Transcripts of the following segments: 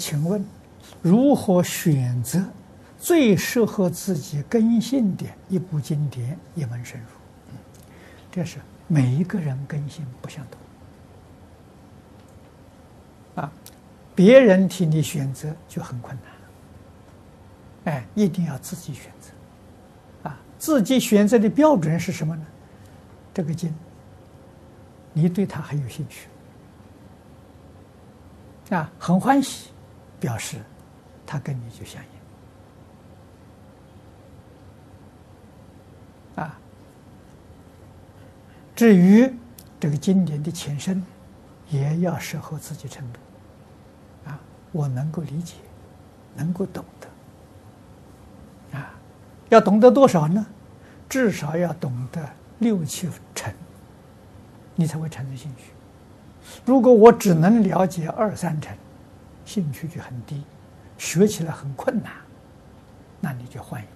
请问，如何选择最适合自己根性的一部经典、一门深入？这是每一个人根性不相同啊，别人替你选择就很困难。哎，一定要自己选择啊！自己选择的标准是什么呢？这个经，你对他很有兴趣啊，很欢喜。表示，他跟你就相应啊。至于这个经典的前身，也要适合自己程度啊。我能够理解，能够懂得啊。要懂得多少呢？至少要懂得六七成，你才会产生兴趣。如果我只能了解二三成，兴趣就很低，学起来很困难，那你就换一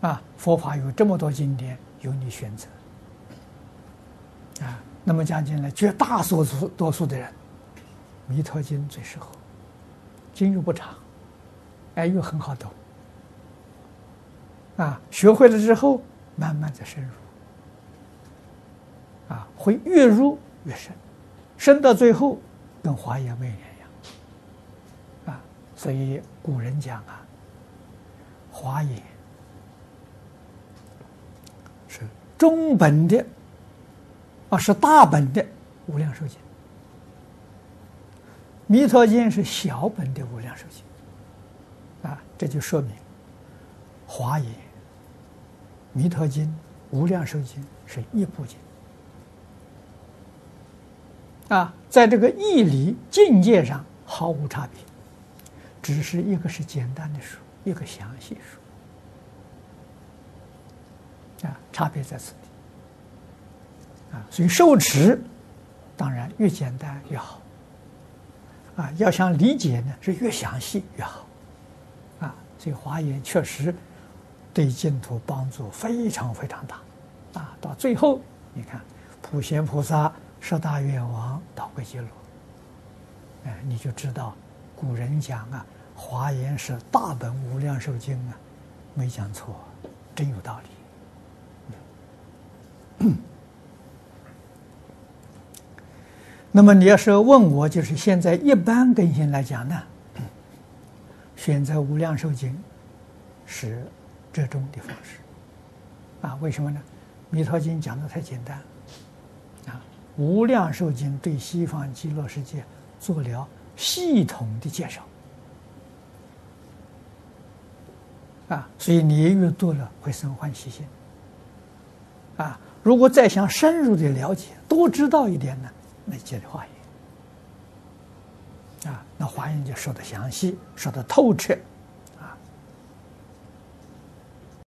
步。啊，佛法有这么多经典，由你选择。啊，那么讲起来，绝大多数多数的人，《弥陀经》最适合，经又不长，哎，又很好懂。啊，学会了之后，慢慢的深入。啊，会越入越深，深到最后，跟华严没两。所以古人讲啊，华严是。中本的，啊是大本的无量寿经，弥陀经是小本的无量寿经，啊，这就说明华严、弥陀经、无量寿经是一部经，啊，在这个义理境界上毫无差别。只是一个是简单的书，一个详细书，啊，差别在此地，啊，所以受持当然越简单越好，啊，要想理解呢是越详细越好，啊，所以华严确实对净土帮助非常非常大，啊，到最后你看普贤菩萨十大愿王导归极乐，哎，你就知道古人讲啊。华严是大本无量寿经啊，没讲错，真有道理。那么你要是问我，就是现在一般根性来讲呢，选择无量寿经是折中的方式。啊，为什么呢？弥陀经讲的太简单，啊，无量寿经对西方极乐世界做了系统的介绍。啊，所以你越多了会生欢喜心。啊，如果再想深入的了解，多知道一点呢，那接着华严。啊，那华严就说的详细，说的透彻。